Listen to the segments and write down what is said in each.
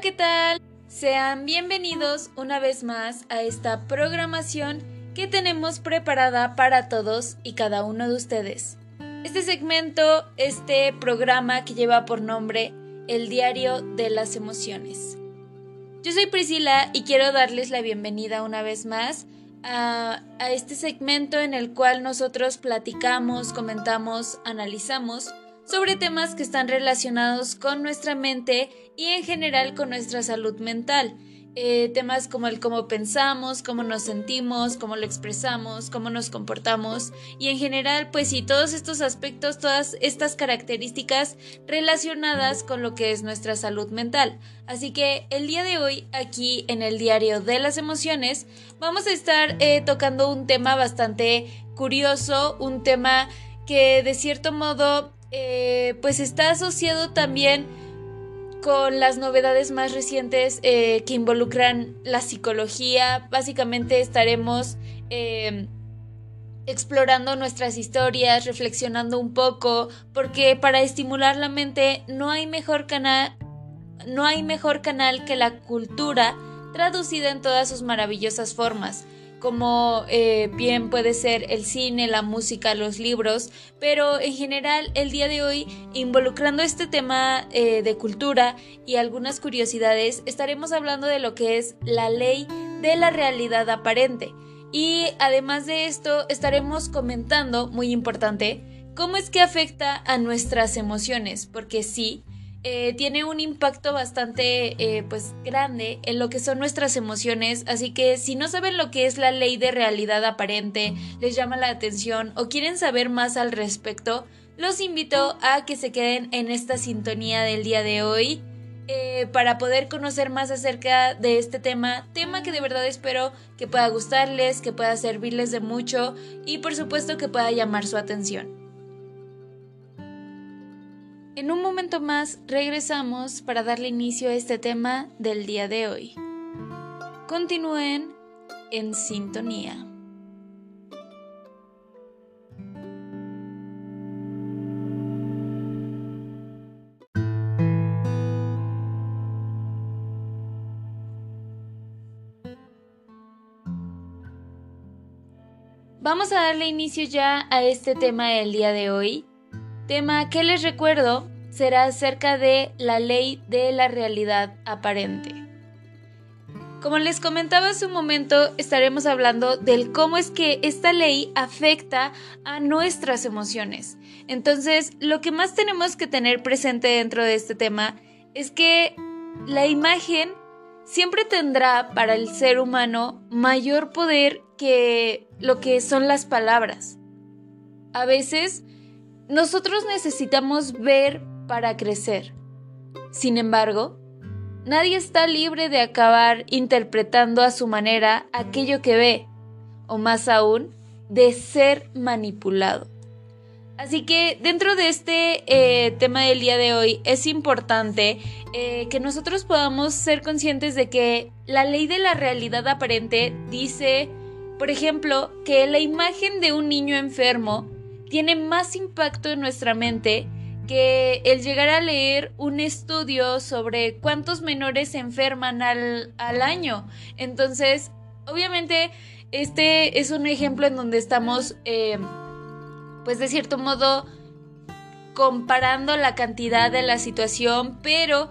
¿qué tal? Sean bienvenidos una vez más a esta programación que tenemos preparada para todos y cada uno de ustedes. Este segmento, este programa que lleva por nombre El Diario de las Emociones. Yo soy Priscila y quiero darles la bienvenida una vez más a este segmento en el cual nosotros platicamos, comentamos, analizamos sobre temas que están relacionados con nuestra mente y en general con nuestra salud mental. Eh, temas como el cómo pensamos, cómo nos sentimos, cómo lo expresamos, cómo nos comportamos y en general pues sí, todos estos aspectos, todas estas características relacionadas con lo que es nuestra salud mental. Así que el día de hoy aquí en el diario de las emociones vamos a estar eh, tocando un tema bastante curioso, un tema que de cierto modo eh, pues está asociado también con las novedades más recientes eh, que involucran la psicología. Básicamente estaremos eh, explorando nuestras historias, reflexionando un poco, porque para estimular la mente no hay mejor canal, no hay mejor canal que la cultura traducida en todas sus maravillosas formas como eh, bien puede ser el cine, la música, los libros, pero en general el día de hoy, involucrando este tema eh, de cultura y algunas curiosidades, estaremos hablando de lo que es la ley de la realidad aparente. Y además de esto, estaremos comentando, muy importante, cómo es que afecta a nuestras emociones, porque sí, eh, tiene un impacto bastante eh, pues grande en lo que son nuestras emociones así que si no saben lo que es la ley de realidad aparente les llama la atención o quieren saber más al respecto los invito a que se queden en esta sintonía del día de hoy eh, para poder conocer más acerca de este tema, tema que de verdad espero que pueda gustarles, que pueda servirles de mucho y por supuesto que pueda llamar su atención. En un momento más regresamos para darle inicio a este tema del día de hoy. Continúen en sintonía. Vamos a darle inicio ya a este tema del día de hoy, Tema que les recuerdo será acerca de la ley de la realidad aparente. Como les comentaba hace un momento, estaremos hablando del cómo es que esta ley afecta a nuestras emociones. Entonces, lo que más tenemos que tener presente dentro de este tema es que la imagen siempre tendrá para el ser humano mayor poder que lo que son las palabras. A veces nosotros necesitamos ver para crecer. Sin embargo, nadie está libre de acabar interpretando a su manera aquello que ve, o más aún, de ser manipulado. Así que dentro de este eh, tema del día de hoy es importante eh, que nosotros podamos ser conscientes de que la ley de la realidad aparente dice, por ejemplo, que la imagen de un niño enfermo tiene más impacto en nuestra mente que el llegar a leer un estudio sobre cuántos menores se enferman al, año. Entonces, obviamente, este es un ejemplo en donde estamos, eh, pues de cierto modo, comparando la cantidad de la situación, pero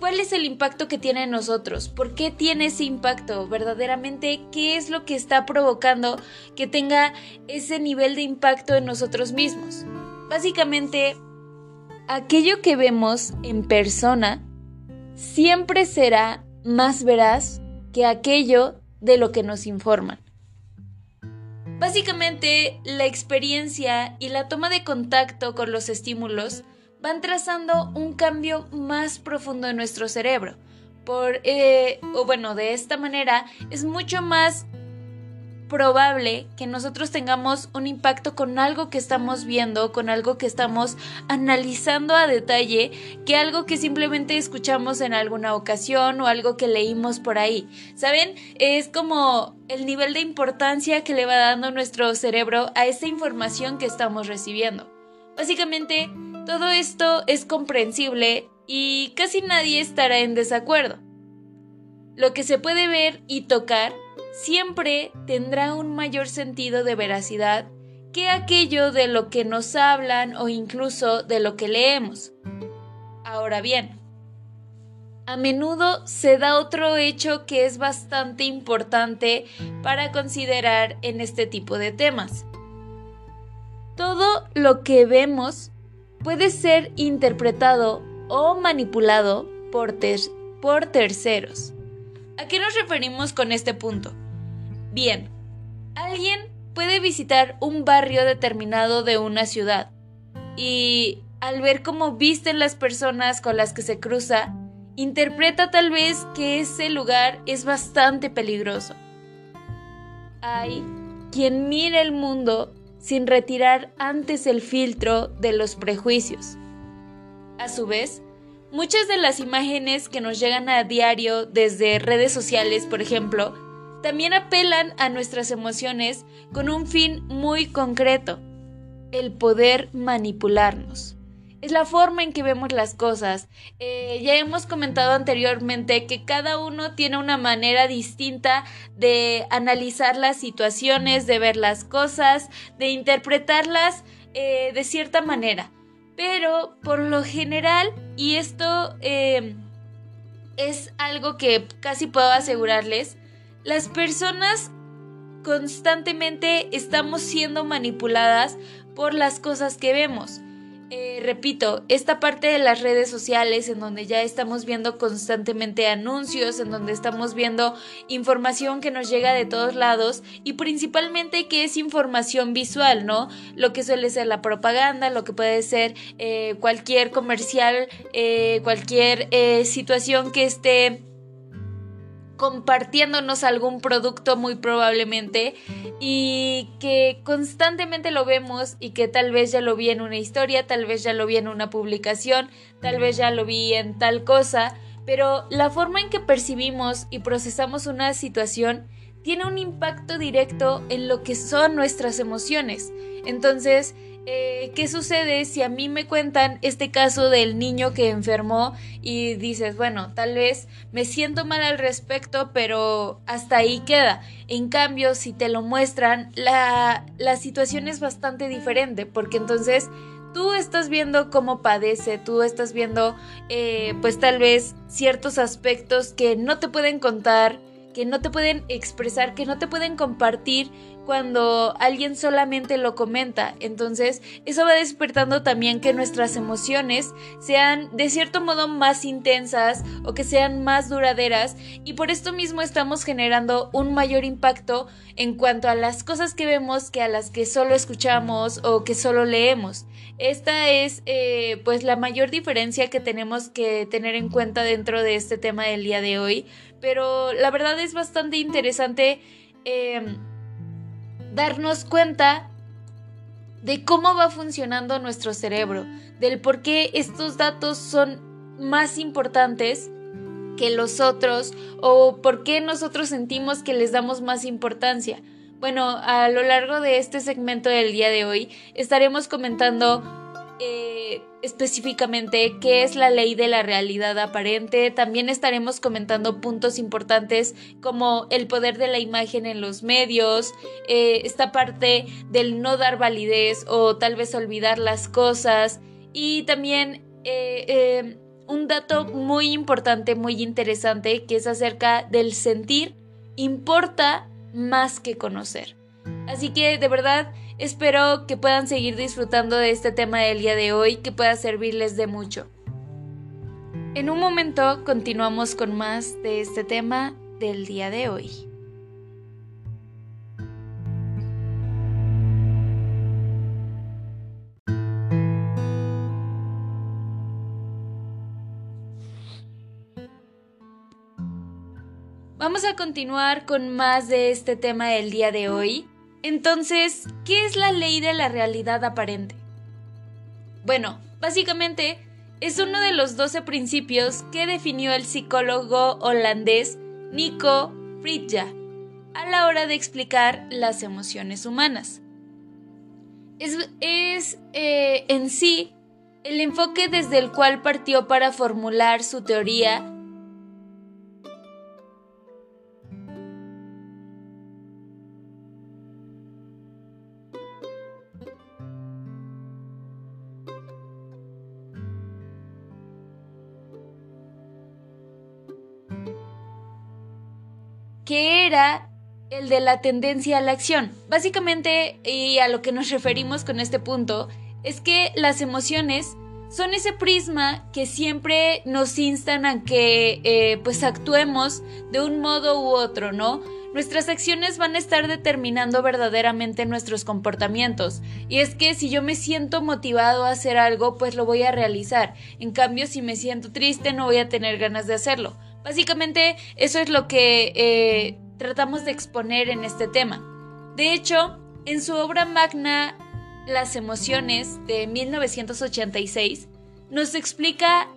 ¿Cuál es el impacto que tiene en nosotros? ¿Por qué tiene ese impacto? ¿Verdaderamente qué es lo que está provocando que tenga ese nivel de impacto en nosotros mismos? Básicamente, aquello que vemos en persona siempre será más veraz que aquello de lo que nos informan. Básicamente, la experiencia y la toma de contacto con los estímulos van trazando un cambio más profundo en nuestro cerebro. Por, eh, o bueno, de esta manera es mucho más probable que nosotros tengamos un impacto con algo que estamos viendo, con algo que estamos analizando a detalle, que algo que simplemente escuchamos en alguna ocasión o algo que leímos por ahí. ¿Saben? Es como el nivel de importancia que le va dando nuestro cerebro a esa información que estamos recibiendo. Básicamente, todo esto es comprensible y casi nadie estará en desacuerdo. Lo que se puede ver y tocar siempre tendrá un mayor sentido de veracidad que aquello de lo que nos hablan o incluso de lo que leemos. Ahora bien, a menudo se da otro hecho que es bastante importante para considerar en este tipo de temas. Todo lo que vemos puede ser interpretado o manipulado por, por terceros. ¿A qué nos referimos con este punto? Bien, alguien puede visitar un barrio determinado de una ciudad y al ver cómo visten las personas con las que se cruza, interpreta tal vez que ese lugar es bastante peligroso. Hay quien mira el mundo sin retirar antes el filtro de los prejuicios. A su vez, muchas de las imágenes que nos llegan a diario desde redes sociales, por ejemplo, también apelan a nuestras emociones con un fin muy concreto, el poder manipularnos es la forma en que vemos las cosas. Eh, ya hemos comentado anteriormente que cada uno tiene una manera distinta de analizar las situaciones, de ver las cosas, de interpretarlas eh, de cierta manera. Pero por lo general, y esto eh, es algo que casi puedo asegurarles, las personas constantemente estamos siendo manipuladas por las cosas que vemos. Eh, repito, esta parte de las redes sociales en donde ya estamos viendo constantemente anuncios, en donde estamos viendo información que nos llega de todos lados y principalmente que es información visual, ¿no? Lo que suele ser la propaganda, lo que puede ser eh, cualquier comercial, eh, cualquier situación que esté compartiéndonos algún producto muy probablemente y que constantemente lo vemos y que tal vez ya lo vi en una historia, tal vez ya lo vi en una publicación, tal vez ya lo vi en tal cosa, pero la forma en que percibimos y procesamos una situación tiene un impacto directo en lo que son nuestras emociones. Entonces, eh, ¿qué sucede si a mí me cuentan este caso del niño que enfermó y dices, bueno, tal vez me siento mal al respecto, pero hasta ahí queda? En cambio, si te lo muestran, la, la situación es bastante diferente, porque entonces tú estás viendo cómo padece, tú estás viendo eh, pues tal vez ciertos aspectos que no te pueden contar, que no te pueden expresar, que no te pueden compartir cuando alguien solamente lo comenta. Entonces, eso va despertando también que nuestras emociones sean de cierto modo más intensas o que sean más duraderas y por esto mismo estamos generando un mayor impacto en cuanto a las cosas que vemos que a las que solo escuchamos o que solo leemos. Esta es eh, pues la mayor diferencia que tenemos que tener en cuenta dentro de este tema del día de hoy, pero la verdad es bastante interesante. Em, darnos cuenta de cómo va funcionando nuestro cerebro, del por qué estos datos son más importantes que los otros o por qué nosotros sentimos que les damos más importancia. Bueno, a lo largo de este segmento del día de hoy estaremos comentando eh, específicamente qué es la ley de la realidad aparente. También estaremos comentando puntos importantes como el poder de la imagen en los medios, eh, esta parte del no dar validez o tal vez olvidar las cosas y también eh, un dato muy importante, muy interesante, que es acerca del sentir importa más que conocer. Así que de verdad Espero que puedan seguir disfrutando de este tema del día de hoy, que pueda servirles de mucho. En un momento continuamos con más de este tema del día de hoy. Vamos a continuar con más de este tema del día de hoy. Entonces, ¿qué es la ley de la realidad aparente? Bueno, básicamente es uno de los 12 principios que definió el psicólogo holandés Nico Fritja a la hora de explicar las emociones humanas. Es, eh, en sí el enfoque desde el cual partió para formular su teoría que era el de la tendencia a la acción. Básicamente, y a lo que nos referimos con este punto, es que las emociones son ese prisma que siempre nos instan a que eh, pues actuemos de un modo u otro, ¿no? Nuestras acciones van a estar determinando verdaderamente nuestros comportamientos. Y es que si yo me siento motivado a hacer algo, pues lo voy a realizar. En cambio, si me siento triste, no voy a tener ganas de hacerlo. Básicamente, eso es lo que eh, tratamos de exponer en este tema. De hecho, en su obra magna Las emociones de 1986, nos explica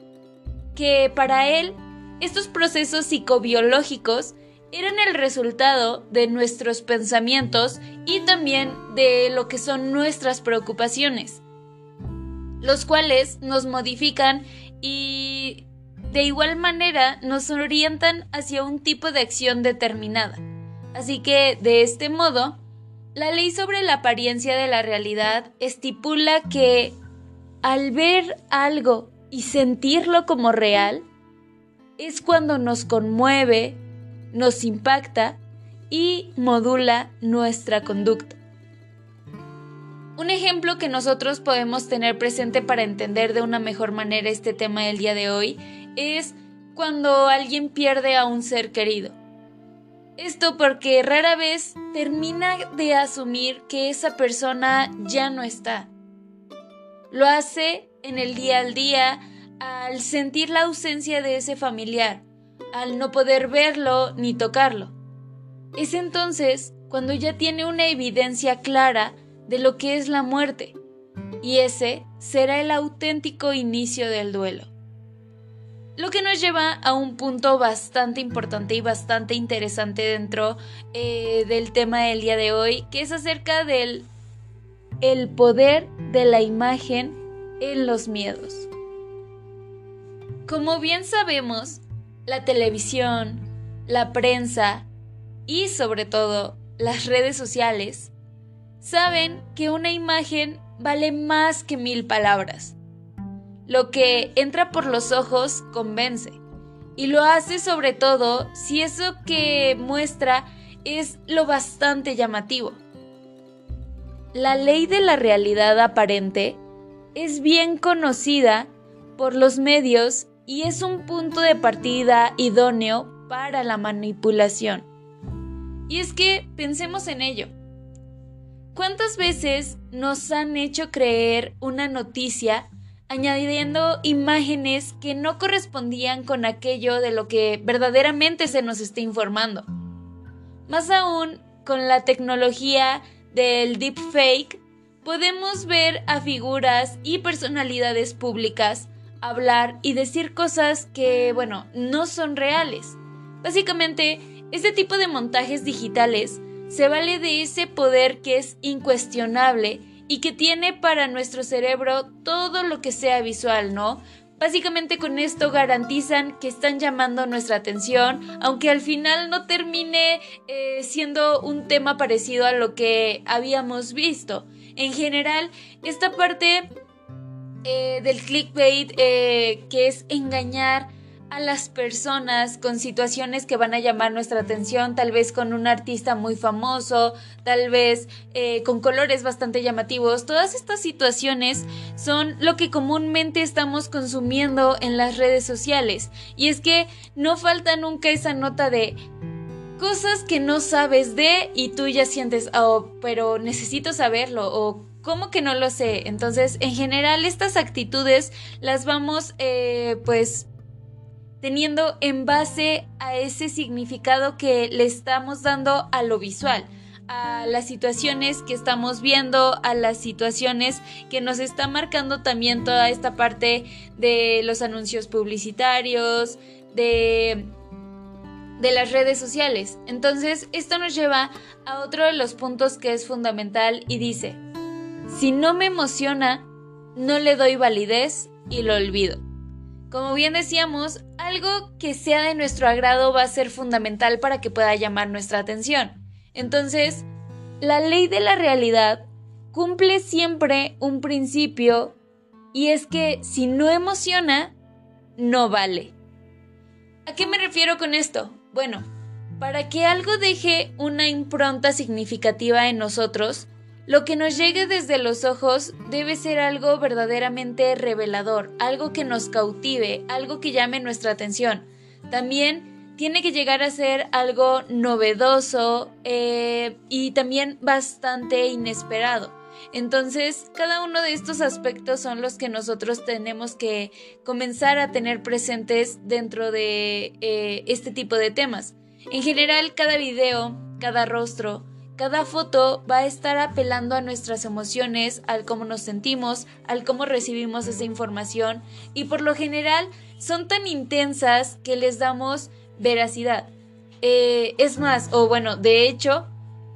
que para él estos procesos psicobiológicos eran el resultado de nuestros pensamientos y también de lo que son nuestras preocupaciones, los cuales nos modifican y de igual manera nos orientan hacia un tipo de acción determinada. Así que, de este modo, la ley sobre la apariencia de la realidad estipula que al ver algo y sentirlo como real, es cuando nos conmueve, nos impacta y modula nuestra conducta. Un ejemplo que nosotros podemos tener presente para entender de una mejor manera este tema del día de hoy es cuando alguien pierde a un ser querido. Esto porque rara vez termina de asumir que esa persona ya no está. Lo hace en el día al día al sentir la ausencia de ese familiar, al no poder verlo ni tocarlo. Es entonces cuando ya tiene una evidencia clara de lo que es la muerte, y ese será el auténtico inicio del duelo. Lo que nos lleva a un punto bastante importante y bastante interesante dentro eh, del tema del día de hoy, que es acerca del el poder de la imagen en los miedos. Como bien sabemos, la televisión, la prensa y sobre todo las redes sociales saben que una imagen vale más que mil palabras. Lo que entra por los ojos convence. Y lo hace sobre todo si eso que muestra es lo bastante llamativo. La ley de la realidad aparente es bien conocida por los medios y es un punto de partida idóneo para la manipulación. Y es que pensemos en ello. ¿Cuántas veces nos han hecho creer una noticia añadiendo imágenes que no correspondían con aquello de lo que verdaderamente se nos está informando. Más aún, con la tecnología del deepfake, podemos ver a figuras y personalidades públicas hablar y decir cosas que, bueno, no son reales. Básicamente, este tipo de montajes digitales se vale de ese poder que es incuestionable y que tiene para nuestro cerebro todo lo que sea visual, ¿no? Básicamente con esto garantizan que están llamando nuestra atención, aunque al final no termine eh, siendo un tema parecido a lo que habíamos visto. En general, esta parte eh, del clickbait, eh, que es engañar a las personas con situaciones que van a llamar nuestra atención, tal vez con un artista muy famoso, tal vez eh, con colores bastante llamativos. Todas estas situaciones son lo que comúnmente estamos consumiendo en las redes sociales. Y es que no falta nunca esa nota de cosas que no sabes de y tú ya sientes, oh, pero necesito saberlo o ¿Cómo que no lo sé? Entonces, en general, estas actitudes las vamos, eh, pues, teniendo en base a ese significado que le estamos dando a lo visual a las situaciones que estamos viendo, a las situaciones que nos está marcando también toda esta parte de los anuncios publicitarios, de, de las redes sociales. Entonces, esto nos lleva a otro de los puntos que es fundamental y dice, si no me emociona, no le doy validez y lo olvido. Como bien decíamos, algo que sea de nuestro agrado va a ser fundamental para que pueda llamar nuestra atención. Entonces, la ley de la realidad cumple siempre un principio y es que si no emociona, no vale. ¿A qué me refiero con esto? Bueno, para que algo deje una impronta significativa en nosotros, lo que nos llegue desde los ojos debe ser algo verdaderamente revelador, algo que nos cautive, algo que llame nuestra atención. También tiene que llegar a ser algo novedoso eh, y también bastante inesperado. Entonces, cada uno de estos aspectos son los que nosotros tenemos que comenzar a tener presentes dentro de eh, este tipo de temas. En general, cada video, cada rostro, cada foto va a estar apelando a nuestras emociones, al cómo nos sentimos, al cómo recibimos esa información y por lo general son tan intensas que les damos veracidad. Eh, es más, o bueno, de hecho,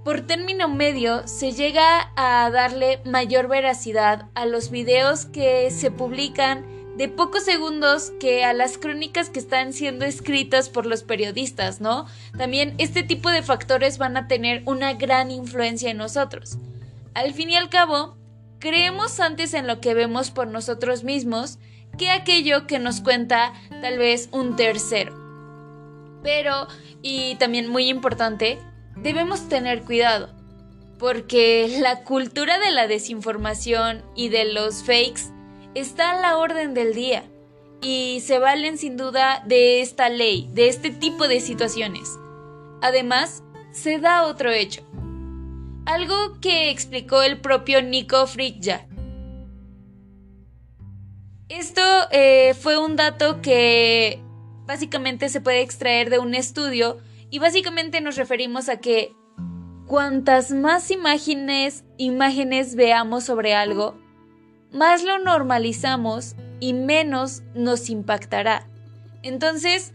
por término medio se llega a darle mayor veracidad a los videos que se publican de pocos segundos que a las crónicas que están siendo escritas por los periodistas, ¿no? También este tipo de factores van a tener una gran influencia en nosotros. Al fin y al cabo, creemos antes en lo que vemos por nosotros mismos que aquello que nos cuenta tal vez un tercero. Pero, y también muy importante, debemos tener cuidado, porque la cultura de la desinformación y de los fakes está a la orden del día y se valen sin duda de esta ley, de este tipo de situaciones. Además, se da otro hecho. Algo que explicó el propio Nico Fritja. Esto eh, fue un dato que básicamente se puede extraer de un estudio y básicamente nos referimos a que cuantas más imágenes, imágenes veamos sobre algo, más lo normalizamos y menos nos impactará. Entonces,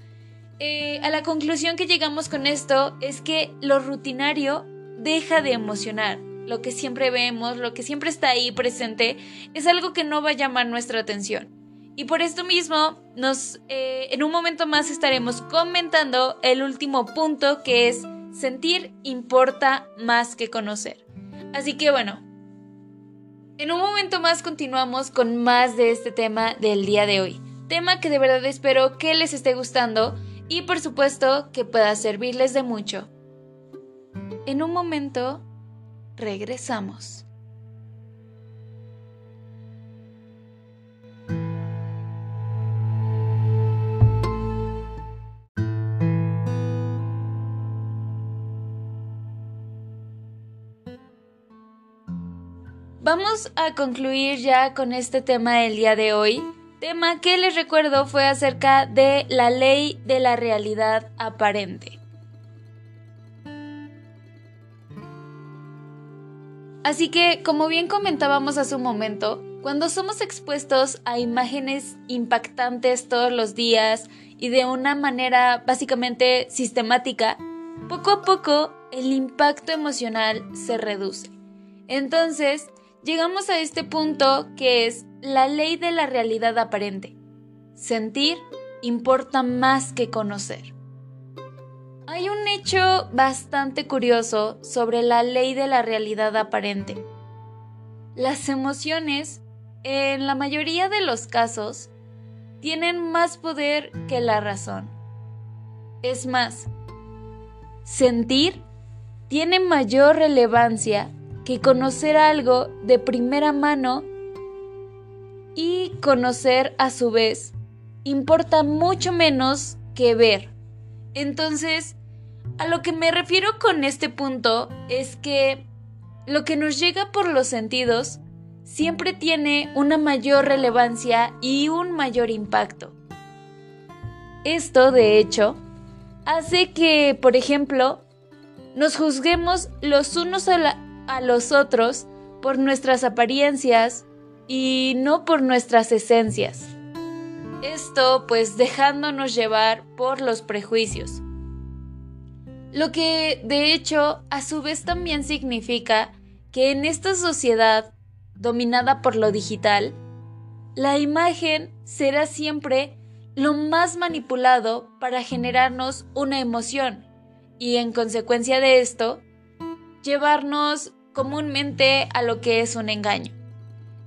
eh, a la conclusión que llegamos con esto es que lo rutinario deja de emocionar. Lo que siempre vemos, lo que siempre está ahí presente, es algo que no va a llamar nuestra atención. Y por esto mismo, nos, eh, en un momento más estaremos comentando el último punto que es sentir importa más que conocer. Así que bueno, en un momento más continuamos con más de este tema del día de hoy. Tema que de verdad espero que les esté gustando y por supuesto que pueda servirles de mucho. En un momento regresamos. Vamos a concluir ya con este tema del día de hoy. Tema que les recuerdo fue acerca de la ley de la realidad aparente. Así que, como bien comentábamos hace un momento, cuando somos expuestos a imágenes impactantes todos los días y de una manera básicamente sistemática, poco a poco el impacto emocional se reduce. Entonces, llegamos a este punto que es la ley de la realidad aparente. Sentir importa más que conocer. Hay un hecho bastante curioso sobre la ley de la realidad aparente. Las emociones, en la mayoría de los casos, tienen más poder que la razón. Es más, sentir tiene mayor relevancia que conocer algo de primera mano y conocer a su vez importa mucho menos que ver. Entonces, a lo que me refiero con este punto es que lo que nos llega por los sentidos siempre tiene una mayor relevancia y un mayor impacto. Esto, de hecho, hace que, por ejemplo, nos juzguemos los unos a, la, a los otros por nuestras apariencias y no por nuestras esencias. Esto pues dejándonos llevar por los prejuicios. Lo que de hecho a su vez también significa que en esta sociedad dominada por lo digital, la imagen será siempre lo más manipulado para generarnos una emoción y en consecuencia de esto, llevarnos comúnmente a lo que es un engaño.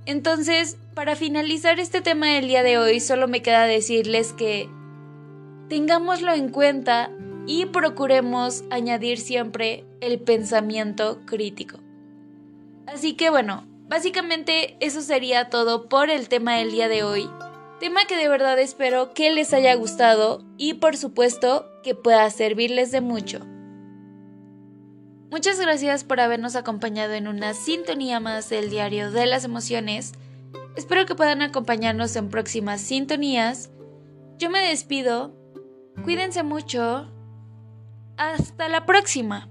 Entonces, para finalizar este tema del día de hoy, solo me queda decirles que tengámoslo en cuenta y procuremos añadir siempre el pensamiento crítico. Así que bueno, básicamente eso sería todo por el tema del día de hoy. Tema que de verdad espero que les haya gustado y por supuesto que pueda servirles de mucho. Muchas gracias por habernos acompañado en una sintonía más del diario de las emociones. Espero que puedan acompañarnos en próximas sintonías. Yo me despido. Cuídense mucho. Hasta la próxima.